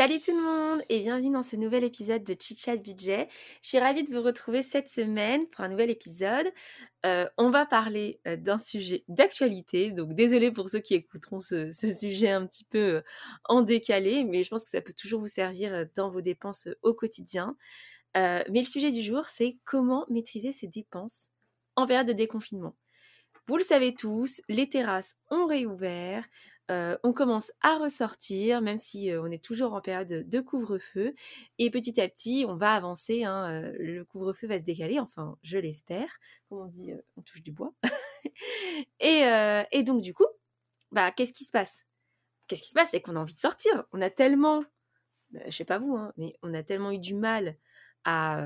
Salut tout le monde et bienvenue dans ce nouvel épisode de Chit Chat Budget. Je suis ravie de vous retrouver cette semaine pour un nouvel épisode. Euh, on va parler euh, d'un sujet d'actualité, donc désolé pour ceux qui écouteront ce, sujet un petit peu euh, en décalé, mais je pense que ça peut toujours vous servir dans vos dépenses au quotidien. mais le sujet du jour, c'est comment maîtriser ses dépenses en période de déconfinement. Vous le savez tous, les terrasses ont réouvert, euh, on commence à ressortir, même si euh, on est toujours en période de couvre-feu. Et petit à petit, on va avancer. Hein, euh, le couvre-feu va se décaler, enfin, je l'espère. Comme on dit, on touche du bois. et, donc, du coup, bah, qu'est-ce qui se passe? Qu'est-ce qui se passe? C'est qu'on a envie de sortir. On a tellement, je sais pas vous, hein, mais on a tellement eu du mal à,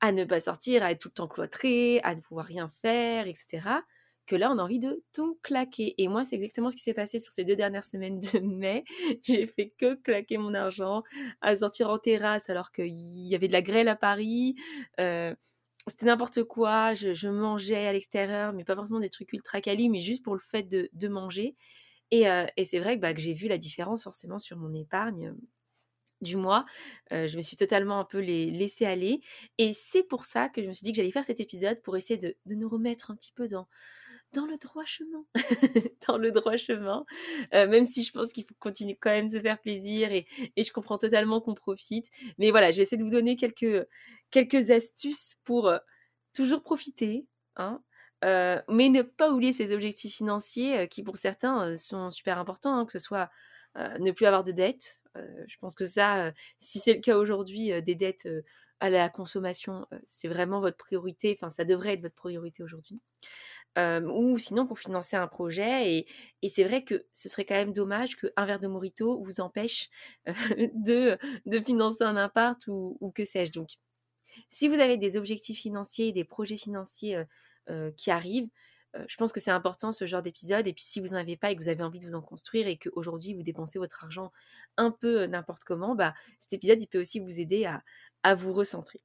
à ne pas sortir, à être tout le temps cloîtré, à ne pouvoir rien faire, etc là, on a envie de tout claquer. Et moi, c'est exactement ce qui s'est passé sur ces deux dernières semaines de mai. J'ai fait que claquer mon argent, à sortir en terrasse alors qu'il y avait de la grêle à Paris. Euh, c'était n'importe quoi. Je, mangeais à l'extérieur, mais pas forcément des trucs ultra quali, mais juste pour le fait de, manger. Euh, et, c'est vrai que, bah, que j'ai vu la différence forcément sur mon épargne du mois. Euh, je me suis totalement un peu les, laissé aller. Et c'est pour ça que je me suis dit que j'allais faire cet épisode pour essayer de nous remettre un petit peu dans, dans le droit chemin, dans le droit chemin, euh, même si je pense qu'il faut continuer quand même de se faire plaisir et, je comprends totalement qu'on profite. Mais voilà, je vais essayer de vous donner quelques, quelques astuces pour euh, toujours profiter, hein, euh, mais ne pas oublier ses objectifs financiers qui pour certains sont super importants, hein, que ce soit ne plus avoir de dettes. je pense que ça, si c'est le cas aujourd'hui, des dettes à la consommation, c'est vraiment votre priorité, enfin ça devrait être votre priorité aujourd'hui ou sinon pour financer un projet. Et, c'est vrai que ce serait quand même dommage qu'un verre de morito vous empêche de, de financer un appart ou, que sais-je. Donc, si vous avez des objectifs financiers, des projets financiers qui arrivent, je pense que c'est important ce genre d'épisode. Et puis si vous n'en avez pas et que vous avez envie de vous en construire et qu'aujourd'hui vous dépensez votre argent un peu n'importe comment, bah, cet épisode il peut aussi vous aider à, à vous recentrer.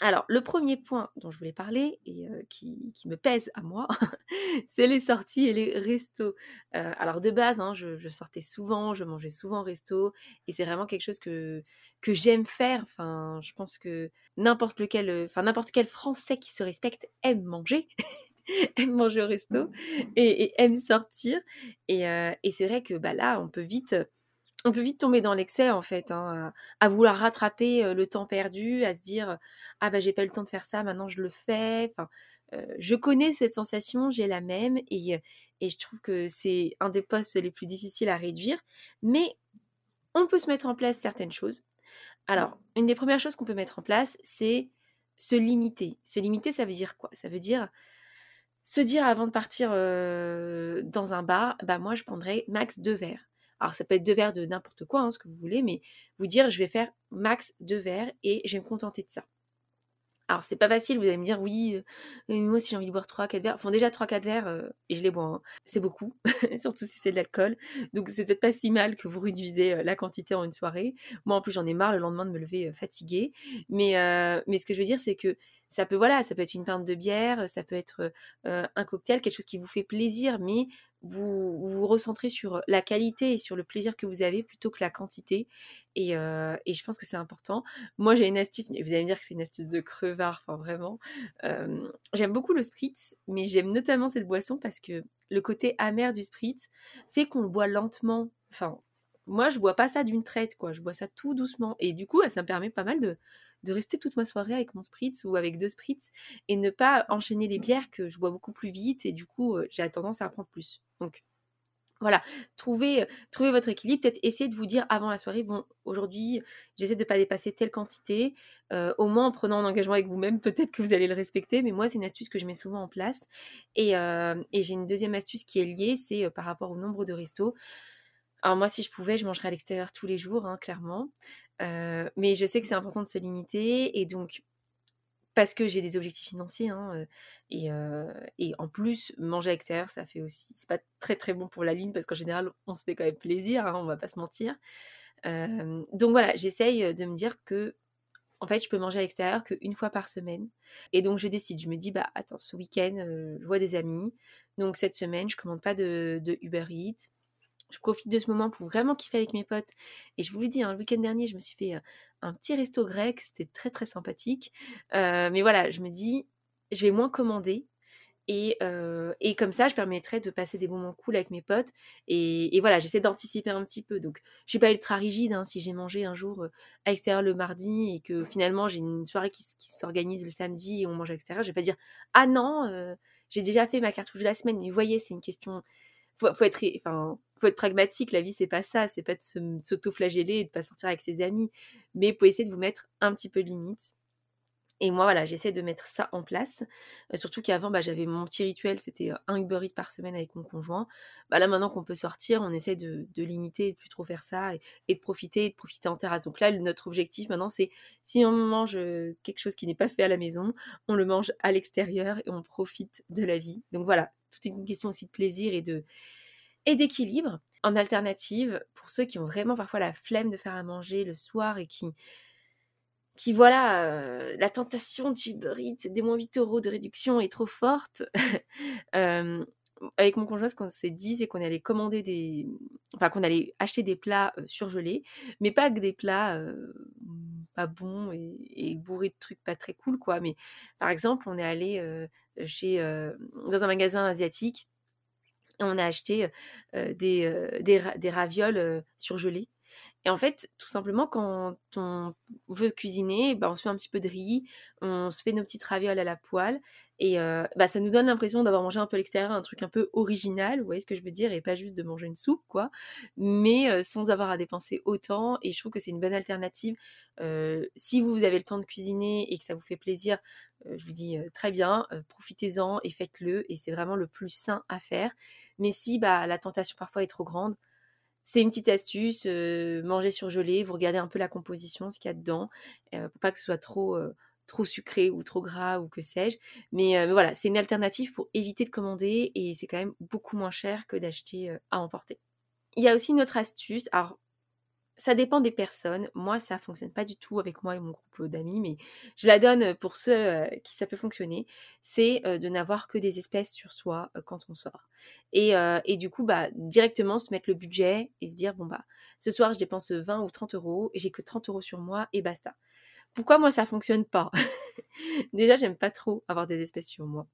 Alors, le premier point dont je voulais parler et qui, me pèse à moi, c'est les sorties et les restos. alors, de base, hein, je, sortais souvent, je mangeais souvent au resto et c'est vraiment quelque chose que, que j'aime faire. Enfin, je pense que n'importe lequel, enfin, n'importe quel Français qui se respecte aime manger. aime manger au resto et, aime sortir. Et, et c'est vrai que bah, là, on peut vite on peut vite tomber dans l'excès en fait, hein, à, vouloir rattraper le temps perdu, à se dire ah bah j'ai pas eu le temps de faire ça, maintenant je le fais. Enfin, je connais cette sensation, j'ai la même et, et je trouve que c'est un des postes les plus difficiles à réduire, mais on peut se mettre en place certaines choses. Alors, une des premières choses qu'on peut mettre en place, c'est se limiter. Se limiter, ça veut dire quoi? Ça veut dire se dire avant de partir dans un bar, bah moi je prendrais max deux verres. Alors ça peut être deux verres de n'importe quoi, hein, ce que vous voulez, mais vous dire je vais faire max deux verres et je vais me contenter de ça. Alors c'est pas facile, vous allez me dire oui, euh, moi si j'ai envie de boire 3 4 verres, enfin déjà 3 4 verres euh, et je les bois, hein. c'est beaucoup, surtout si c'est de l'alcool. Donc c'est peut-être pas si mal que vous réduisez euh, la quantité en une soirée. Moi en plus j'en ai marre le lendemain de me lever fatiguée, mais mais ce que je veux dire c'est que ça peut voilà, ça peut être une pinte de bière, ça peut être un cocktail, quelque chose qui vous fait plaisir, mais vous vous, recentrez sur la qualité et sur le plaisir que vous avez plutôt que la quantité. Et, je pense que c'est important. Moi, j'ai une astuce, mais vous allez me dire que c'est une astuce de crevard, enfin vraiment. j'aime beaucoup le spritz, mais j'aime notamment cette boisson parce que le côté amer du spritz fait qu'on le boit lentement. Enfin, moi, je bois pas ça d'une traite, quoi. Je bois ça tout doucement. Et du coup, ça me permet pas mal de, de rester toute ma soirée avec mon spritz ou avec deux spritz et ne pas enchaîner les bières que je bois beaucoup plus vite et du coup, j'ai tendance à en prendre plus. Donc, voilà, trouvez, trouvez votre équilibre. Peut-être essayez de vous dire avant la soirée, bon, aujourd'hui, j'essaie de ne pas dépasser telle quantité. au moins, en prenant un engagement avec vous-même, peut-être que vous allez le respecter. Mais moi, c'est une astuce que je mets souvent en place. Et, et j'ai une deuxième astuce qui est liée, c'est par rapport au nombre de restos. Alors moi, si je pouvais, je mangerais à l'extérieur tous les jours, hein, clairement. Mais je sais que c'est important de se limiter. Et donc, parce que j'ai des objectifs financiers. Hein, et, et, en plus, manger à l'extérieur, ça fait aussi. C'est pas très très bon pour la ligne parce qu'en général, on se fait quand même plaisir, hein, on va pas se mentir. donc voilà, j'essaye de me dire que en fait, je peux manger à l'extérieur qu'une fois par semaine. Et donc, je décide. Je me dis, bah, attends, ce week-end, je vois des amis. Donc, cette semaine, je commande pas de, Uber Eats. Je profite de ce moment pour vraiment kiffer avec mes potes. Et je vous le dis, hein, le week-end dernier, je me suis fait un petit resto grec. C'était très, très sympathique. mais voilà, je me dis, je vais moins commander et, et, comme ça, je permettrais de passer des moments cool avec mes potes. Et, voilà, j'essaie d'anticiper un petit peu. Donc, je suis pas ultra rigide. Hein, si j'ai mangé un jour à l'extérieur le mardi et que finalement j'ai une soirée qui, s'organise le samedi et on mange à l'extérieur, je vais pas dire ah non, j'ai déjà fait ma cartouche de la semaine. vous voyez, c'est une question. Faut, faut être, être pragmatique. La vie, c'est pas ça. C'est pas de s'auto-flageller et de pas sortir avec ses amis. Mais pour essayer de vous mettre un petit peu de limite. Et moi, voilà, j'essaie de mettre ça en place. surtout qu'avant, bah, j'avais mon petit rituel, c'était un Uber Eats par semaine avec mon conjoint. Bah, là, maintenant qu'on peut sortir, on essaie de, limiter et de plus trop faire ça et, de profiter de profiter en terrasse. Donc là, notre objectif maintenant, c'est si on mange quelque chose qui n'est pas fait à la maison, on le mange à l'extérieur et on profite de la vie. Donc voilà, tout est une question aussi de plaisir et de et d'équilibre. En alternative, pour ceux qui ont vraiment parfois la flemme de faire à manger le soir et qui qui voilà, euh, la tentation du Uber des moins 8 euros de réduction est trop forte. euh, avec mon conjoint, ce qu'on s'est dit, c'est qu'on allait commander des. Enfin, qu'on allait acheter des plats euh, surgelés, mais pas que des plats pas bons et, bourrés de trucs pas très cool, quoi. Mais par exemple, on est allé chez, dans un magasin asiatique et on a acheté des, des, des, ravioles surgelés. Et en fait, tout simplement, quand on veut cuisiner, bah, on se fait un petit peu de riz, on se fait nos petites ravioles à la poêle, et euh, bah, ça nous donne l'impression d'avoir mangé un peu à l'extérieur, un truc un peu original, vous voyez ce que je veux dire, et pas juste de manger une soupe, quoi, mais euh, sans avoir à dépenser autant, et je trouve que c'est une bonne alternative. Euh, si vous avez le temps de cuisiner et que ça vous fait plaisir, je vous dis très bien, profitez-en et faites-le, et c'est vraiment le plus sain à faire. Mais si bah, la tentation parfois est trop grande, c'est une petite astuce, euh, manger surgelé, vous regardez un peu la composition, ce qu'il y a dedans, euh, pour pas que ce soit trop, trop sucré ou trop gras ou que sais-je. Mais, voilà, c'est une alternative pour éviter de commander et c'est quand même beaucoup moins cher que d'acheter à emporter. Il y a aussi une autre astuce, ça dépend des personnes. Moi, ça fonctionne pas du tout avec moi et mon groupe d'amis, mais je la donne pour ceux qui ça peut fonctionner. C'est de n'avoir que des espèces sur soi quand on sort. Et, et, du coup, bah, directement se mettre le budget et se dire, bon, bah, ce soir, je dépense 20 ou 30 euros et j'ai que 30 euros sur moi et basta. Pourquoi moi, ça fonctionne pas? Déjà, j'aime pas trop avoir des espèces sur moi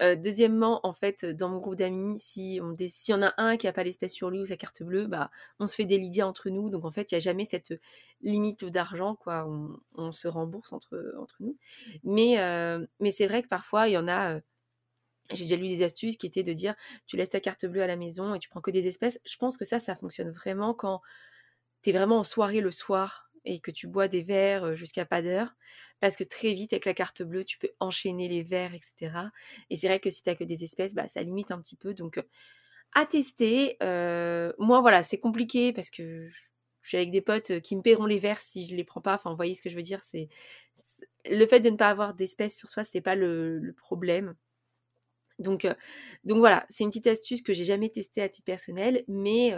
deuxièmement, en fait, dans mon groupe d'amis, si on y en a un qui a pas l'espèce sur lui ou sa carte bleue, bah, on se fait des lydias entre nous. Donc en fait, il n'y a jamais cette limite d'argent, quoi. On, se rembourse entre, entre nous. Mais, mais c'est vrai que parfois, il y en a. j'ai déjà lu des astuces qui étaient de dire tu laisses ta carte bleue à la maison et tu prends que des espèces. Je pense que ça, ça fonctionne vraiment quand tu es vraiment en soirée le soir et que tu bois des verres jusqu'à pas d'heure. Parce que très vite, avec la carte bleue, tu peux enchaîner les verres, etc. Et c'est vrai que si tu que des espèces, bah, ça limite un petit peu. Donc, à tester. moi, voilà, c'est compliqué parce que je suis avec des potes qui me paieront les verres si je les prends pas. Enfin, vous voyez ce que je veux dire. C'est le fait de ne pas avoir d'espèces sur soi, c'est pas le, problème. Donc, donc voilà, c'est une petite astuce que j'ai jamais testée à titre personnel, mais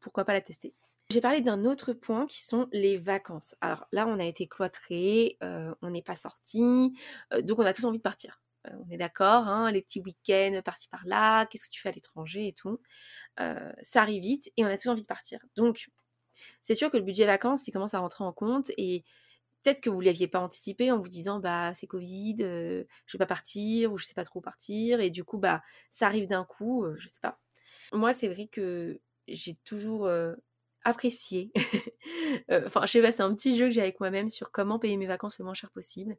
pourquoi pas la tester. J'ai parlé d'un autre point qui sont les vacances. Alors là, on a été cloîtrés, euh, on n'est pas sorti, euh, donc on a tous envie de partir. Euh, on est d'accord, hein, les petits week-ends par-ci par-là, qu'est-ce que tu fais à l'étranger et tout. ça arrive vite et on a tous envie de partir. Donc, c'est sûr que le budget vacances, il commence à rentrer en compte et peut-être que vous ne l'aviez pas anticipé en vous disant bah c'est Covid, je je vais pas partir ou je sais pas trop où partir et du coup bah ça arrive d'un coup, je sais pas. Moi c'est vrai que j'ai toujours. Euh, enfin, je sais pas, c'est un petit jeu que j'ai avec moi-même sur comment payer mes vacances le moins cher possible.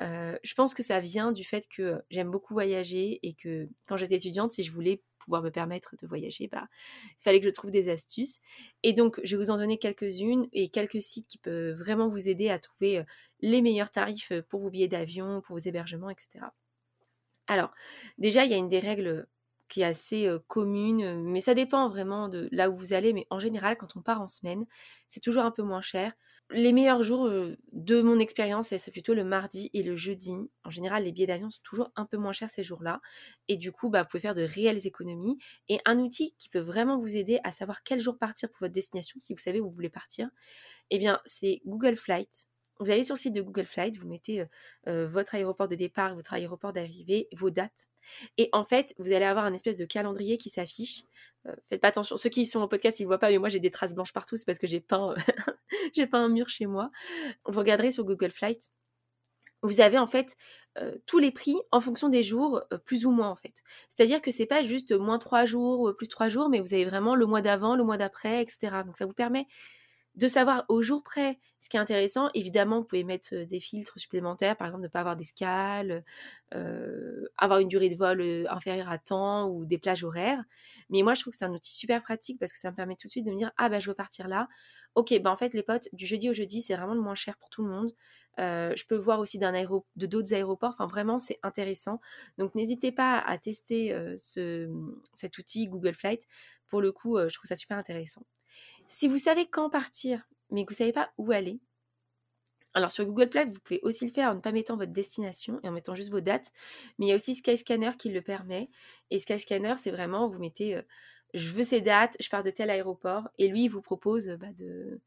Euh, je pense que ça vient du fait que j'aime beaucoup voyager et que quand j'étais étudiante, si je voulais pouvoir me permettre de voyager, bah, il fallait que je trouve des astuces. Et donc, je vais vous en donner quelques-unes et quelques sites qui peuvent vraiment vous aider à trouver les meilleurs tarifs pour vos billets d'avion, pour vos hébergements, etc. Alors, déjà, il y a une des règles qui est assez commune, mais ça dépend vraiment de là où vous allez. Mais en général, quand on part en semaine, c'est toujours un peu moins cher. Les meilleurs jours de mon expérience, c'est plutôt le mardi et le jeudi. En général, les billets d'avion sont toujours un peu moins chers ces jours-là. Et du coup, bah, vous pouvez faire de réelles économies. Et un outil qui peut vraiment vous aider à savoir quel jour partir pour votre destination, si vous savez où vous voulez partir, eh bien, c'est Google Flight. Vous allez sur le site de Google Flight, vous mettez votre aéroport de départ, votre aéroport d'arrivée, vos dates. Et en fait, vous allez avoir un espèce de calendrier qui s'affiche. faites pas attention, ceux qui sont au podcast, ils ne voient pas, mais moi j'ai des traces blanches partout, c'est parce que j'ai peint, un mur chez moi. Vous regarderez sur Google Flight. Vous avez en fait tous les prix en fonction des jours, plus ou moins en fait. C'est-à-dire que c'est pas juste moins 3 jours, plus 3 jours, mais vous avez vraiment le mois d'avant, le mois d'après, etc. Donc ça vous permet de savoir au jour près ce qui est intéressant. Évidemment, vous pouvez mettre des filtres supplémentaires, par exemple ne pas avoir d'escale, euh, avoir une durée de vol inférieure à temps ou des plages horaires. Mais moi, je trouve que c'est un outil super pratique parce que ça me permet tout de suite de me dire ah bah je veux partir là. Ok, bah en fait les potes, du jeudi au jeudi, c'est vraiment le moins cher pour tout le monde. je peux voir aussi aéro de d'autres aéroports. Enfin, vraiment, c'est intéressant. Donc, n'hésitez pas à tester ce, cet outil Google Flight. Pour le coup, je trouve ça super intéressant. Si vous savez quand partir, mais que vous ne savez pas où aller, alors sur Google Play, vous pouvez aussi le faire en ne pas mettant votre destination et en mettant juste vos dates. Mais il y a aussi Skyscanner qui le permet. Et Skyscanner, c'est vraiment, vous mettez, euh, je veux ces dates, je pars de tel aéroport. Et lui, il vous propose bah, de,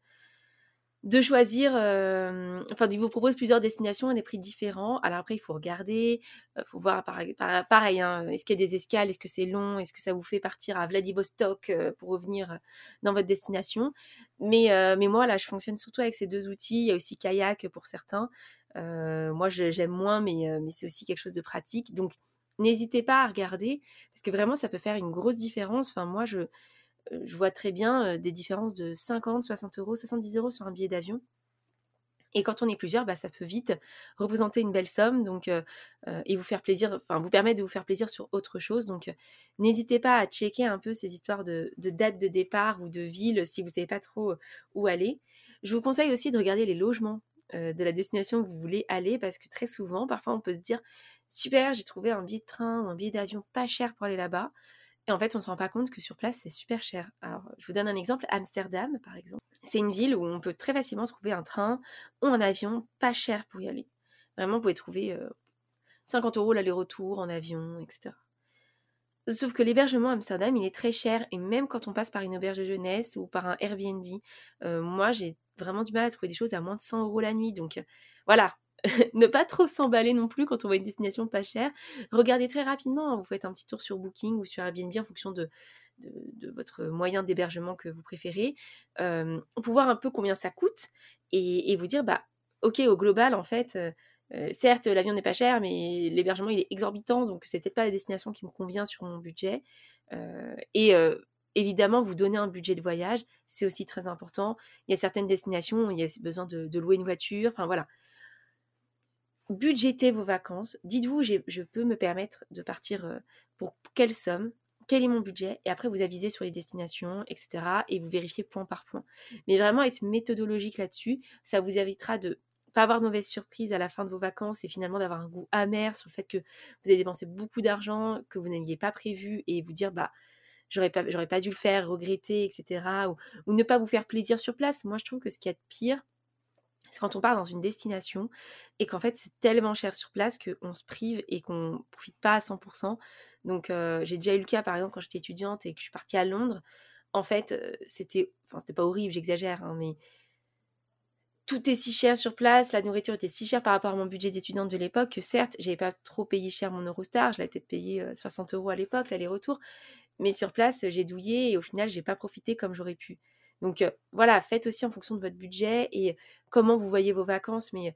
de choisir, euh, enfin, il vous propose plusieurs destinations à des prix différents. Alors après, il faut regarder, il euh, faut voir pareil, hein, est-ce qu'il y a des escales, est-ce que c'est long, est-ce que ça vous fait partir à Vladivostok euh, pour revenir dans votre destination. Mais, mais moi, là, je fonctionne surtout avec ces deux outils. Il y a aussi Kayak pour certains. moi, j'aime moins, mais, mais c'est aussi quelque chose de pratique. Donc, n'hésitez pas à regarder, parce que vraiment, ça peut faire une grosse différence. Enfin, moi, je je vois très bien des différences de 50, 60 euros, 70 euros sur un billet d'avion. Et quand on est plusieurs, bah, ça peut vite représenter une belle somme donc, et vous faire plaisir, enfin vous permettre de vous faire plaisir sur autre chose. Donc n'hésitez pas à checker un peu ces histoires de, de date de départ ou de ville si vous ne savez pas trop où aller. Je vous conseille aussi de regarder les logements de la destination où vous voulez aller parce que très souvent, parfois on peut se dire super, j'ai trouvé un billet de train ou un billet d'avion pas cher pour aller là-bas. Et en fait, on ne se rend pas compte que sur place, c'est super cher. Alors, je vous donne un exemple. Amsterdam, par exemple. C'est une ville où on peut très facilement trouver un train ou un avion pas cher pour y aller. Vraiment, vous pouvez trouver 50 euh, euros l'aller-retour en avion, etc. Sauf que l'hébergement à Amsterdam, il est très cher. Et même quand on passe par une auberge de jeunesse ou par un Airbnb, euh, moi, j'ai vraiment du mal à trouver des choses à moins de 100 euros la nuit. Donc, voilà, ne pas trop s'emballer non plus quand on voit une destination pas chère. Regardez très rapidement, hein, vous faites un petit tour sur Booking ou sur Airbnb en fonction de, votre moyen d'hébergement que vous préférez, euh, pour voir un peu combien ça coûte et, vous dire, bah, ok, au global, en fait, euh, euh, certes, l'avion n'est pas cher, mais l'hébergement, il est exorbitant, donc c'est peut-être pas la destination qui me convient sur mon budget. et évidemment, vous donner un budget de voyage, c'est aussi très important. Il y a certaines destinations où il y a besoin de louer une voiture, enfin voilà budgétez vos vacances. Dites-vous, je peux me permettre de partir euh, pour quelle somme, quel est mon budget, et après vous avisez sur les destinations, etc. Et vous vérifiez point par point. Mais vraiment être méthodologique là-dessus, ça vous évitera de pas avoir de mauvaises surprises à la fin de vos vacances et finalement d'avoir un goût amer sur le fait que vous avez dépensé beaucoup d'argent que vous n'aviez pas prévu et vous dire bah j'aurais pas pas dû le faire, regretter, etc. Ou, ne pas vous faire plaisir sur place. Moi je trouve que ce qui est pire, c'est quand on part dans une destination et qu'en fait c'est tellement cher sur place qu'on se prive et qu'on profite pas à 100%. Donc euh, j'ai déjà eu le cas par exemple quand j'étais étudiante et que je suis partie à Londres. En fait, euh, c'était, enfin c'était pas horrible, j'exagère, hein, mais tout est si cher sur place, la nourriture était si chère par rapport à mon budget d'étudiante de l'époque que certes, j'avais pas trop payé cher mon Eurostar, je l'avais peut-être payé 60 euh, euros à l'époque, l'aller-retour, mais sur place, j'ai douillé et au final, j'ai pas profité comme j'aurais pu. Donc voilà, faites aussi en fonction de votre budget et comment vous voyez vos vacances, mais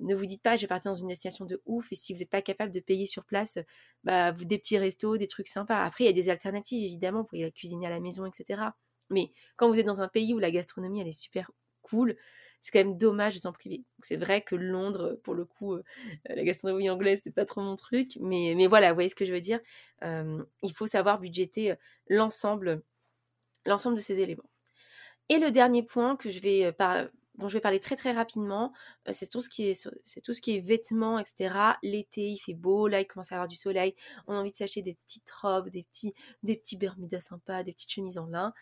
ne vous dites pas, j'ai parti dans une destination de ouf et si vous n'êtes pas capable de payer sur place, bah, vous, des petits restos, des trucs sympas. Après, il y a des alternatives, évidemment, vous pouvez cuisiner à la maison, etc. Mais quand vous êtes dans un pays où la gastronomie, elle est super cool, c'est quand même dommage de s'en priver. C'est vrai que Londres, pour le coup, la gastronomie anglaise, c'est pas trop mon truc, mais, mais voilà, vous voyez ce que je veux dire. il faut savoir budgéter l'ensemble, l'ensemble de ces éléments. Et le dernier point que je vais vais parler très très rapidement, c'est tout ce qui est c'est tout ce qui est vêtements, etc. L'été, il fait beau, là il commence à avoir du soleil, on a envie de s'acheter des petites robes, des petits des petits bermudas sympas, des petites chemises en lin.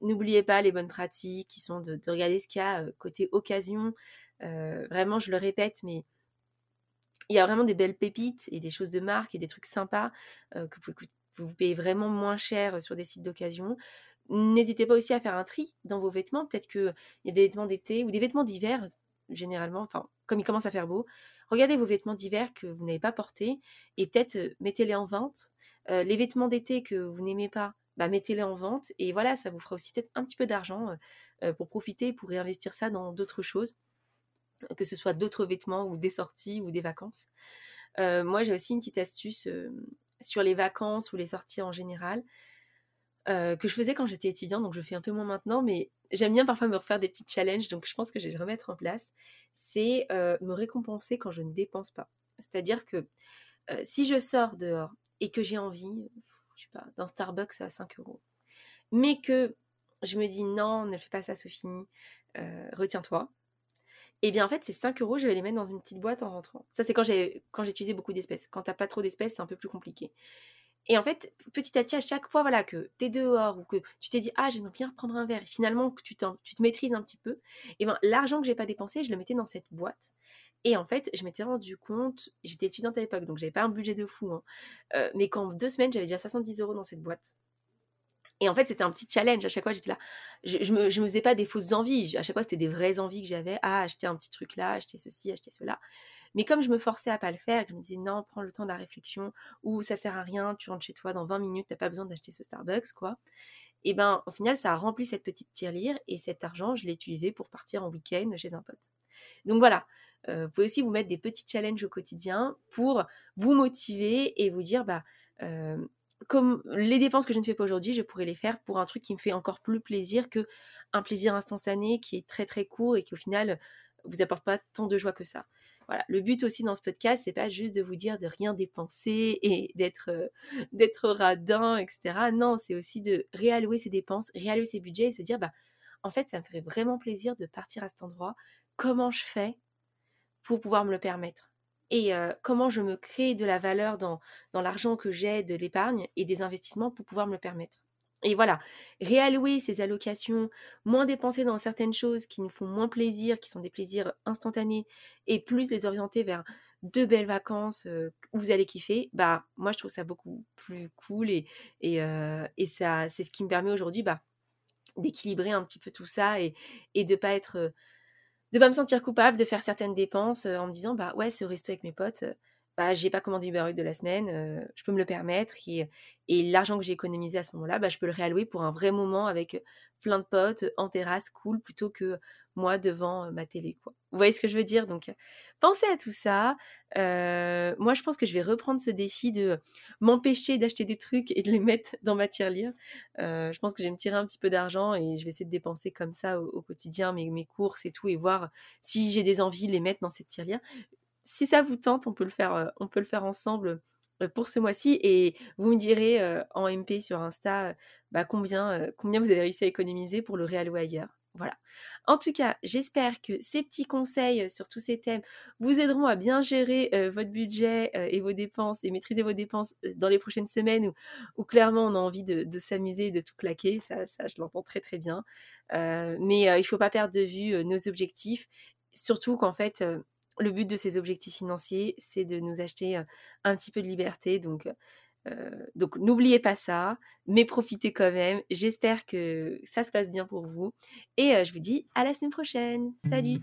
N'oubliez pas les bonnes pratiques qui sont de, regarder ce qu'il y a côté occasion. vraiment, je le répète, mais il y a vraiment des belles pépites et des choses de marque et des trucs sympas que vous, vous payez vraiment moins cher sur des sites d'occasion. N'hésitez pas aussi à faire un tri dans vos vêtements. Peut-être qu'il y a des vêtements d'été ou des vêtements d'hiver, généralement, enfin, comme il commence à faire beau. Regardez vos vêtements d'hiver que vous n'avez pas portés et peut-être euh, mettez-les en vente. Euh, les vêtements d'été que vous n'aimez pas, bah, mettez-les en vente. Et voilà, ça vous fera aussi peut-être un petit peu d'argent euh, pour profiter, pour réinvestir ça dans d'autres choses, que ce soit d'autres vêtements ou des sorties ou des vacances. moi, j'ai aussi une petite astuce sur les vacances ou les sorties en général. Euh, que je faisais quand j'étais étudiante, donc je fais un peu moins maintenant, mais j'aime bien parfois me refaire des petits challenges, donc je pense que je vais le remettre en place, c'est euh, me récompenser quand je ne dépense pas. C'est-à-dire que euh, si je sors dehors et que j'ai envie, je sais pas, d'un Starbucks à 5 euros, mais que je me dis non, ne fais pas ça Sophie, retiens-toi, et eh bien en fait ces 5 euros, je vais les mettre dans une petite boîte en rentrant. Ça c'est quand j'ai quand j'utilisais beaucoup d'espèces. Quand t'as pas trop d'espèces, c'est un peu plus compliqué. Et en fait, petit à petit, à chaque fois voilà, que tu es dehors ou que tu t'es dit Ah, j'aimerais bien reprendre un verre, et finalement que tu, tu te maîtrises un petit peu, et ben l'argent que j'ai pas dépensé, je le mettais dans cette boîte. Et en fait, je m'étais rendu compte, j'étais étudiante à l'époque, donc j'avais pas un budget de fou, hein, euh, mais qu'en deux semaines, j'avais déjà 70 euros dans cette boîte. Et en fait, c'était un petit challenge. À chaque fois, j'étais là. Je, je, me, me faisais pas des fausses envies. À chaque fois, c'était des vraies envies que j'avais. Ah, acheter un petit truc là, acheter ceci, acheter cela. Mais comme je me forçais à pas le faire, je me disais non, prends le temps de la réflexion, ou ça sert à rien, tu rentres chez toi dans 20 minutes, t'as pas besoin d'acheter ce Starbucks, quoi. Et ben, au final, ça a rempli cette petite tirelire, et cet argent, je l'ai utilisé pour partir en week-end chez un pote. Donc voilà, euh, vous pouvez aussi vous mettre des petits challenges au quotidien pour vous motiver et vous dire, bah, euh, comme les dépenses que je ne fais pas aujourd'hui, je pourrais les faire pour un truc qui me fait encore plus plaisir que un plaisir instantané qui est très très court et qui au final vous apporte pas tant de joie que ça. Voilà, le but aussi dans ce podcast, c'est pas juste de vous dire de rien dépenser et d'être euh, d'être radin, etc. Non, c'est aussi de réallouer ses dépenses, réallouer ses budgets et se dire bah en fait, ça me ferait vraiment plaisir de partir à cet endroit. Comment je fais pour pouvoir me le permettre? Et euh, comment je me crée de la valeur dans, dans l'argent que j'ai, de l'épargne et des investissements pour pouvoir me le permettre? Et voilà, réallouer ces allocations, moins dépenser dans certaines choses qui nous font moins plaisir, qui sont des plaisirs instantanés, et plus les orienter vers de belles vacances où vous allez kiffer, bah moi je trouve ça beaucoup plus cool et, et, ça c'est ce qui me permet aujourd'hui bah, d'équilibrer un petit peu tout ça et, et de pas être de pas me sentir coupable de faire certaines dépenses en me disant bah ouais ce resto avec mes potes bah, j'ai pas commandé Uber Eats de la semaine, euh, je peux me le permettre. Et, l'argent que j'ai économisé à ce moment-là, bah, je peux le réallouer pour un vrai moment avec plein de potes en terrasse, cool, plutôt que moi devant ma télé. Quoi. Vous voyez ce que je veux dire? Donc, pensez à tout ça. Euh, moi, je pense que je vais reprendre ce défi de m'empêcher d'acheter des trucs et de les mettre dans ma tirelire. Euh, je pense que je vais me tirer un petit peu d'argent et je vais essayer de dépenser comme ça au, quotidien mes, mes courses et tout et voir si j'ai des envies, les mettre dans cette tirelire si ça vous tente, on peut le faire, euh, ensemble euh, pour ce mois-ci et vous me direz euh, en MP sur Insta bah, combien, combien vous avez réussi à économiser pour le réallouer ailleurs. Voilà. En tout cas, j'espère que ces petits conseils sur tous ces thèmes vous aideront à bien gérer votre budget et vos dépenses et maîtriser vos dépenses dans les prochaines semaines où, clairement on a envie de, s'amuser et de tout claquer. Ça, ça je l'entends très très bien. mais il ne faut pas perdre de vue nos objectifs, surtout qu'en fait, le but de ces objectifs financiers, c'est de nous acheter un petit peu de liberté. Donc, donc n'oubliez pas ça, mais profitez quand même. J'espère que ça se passe bien pour vous. Et je vous dis à la semaine prochaine. Salut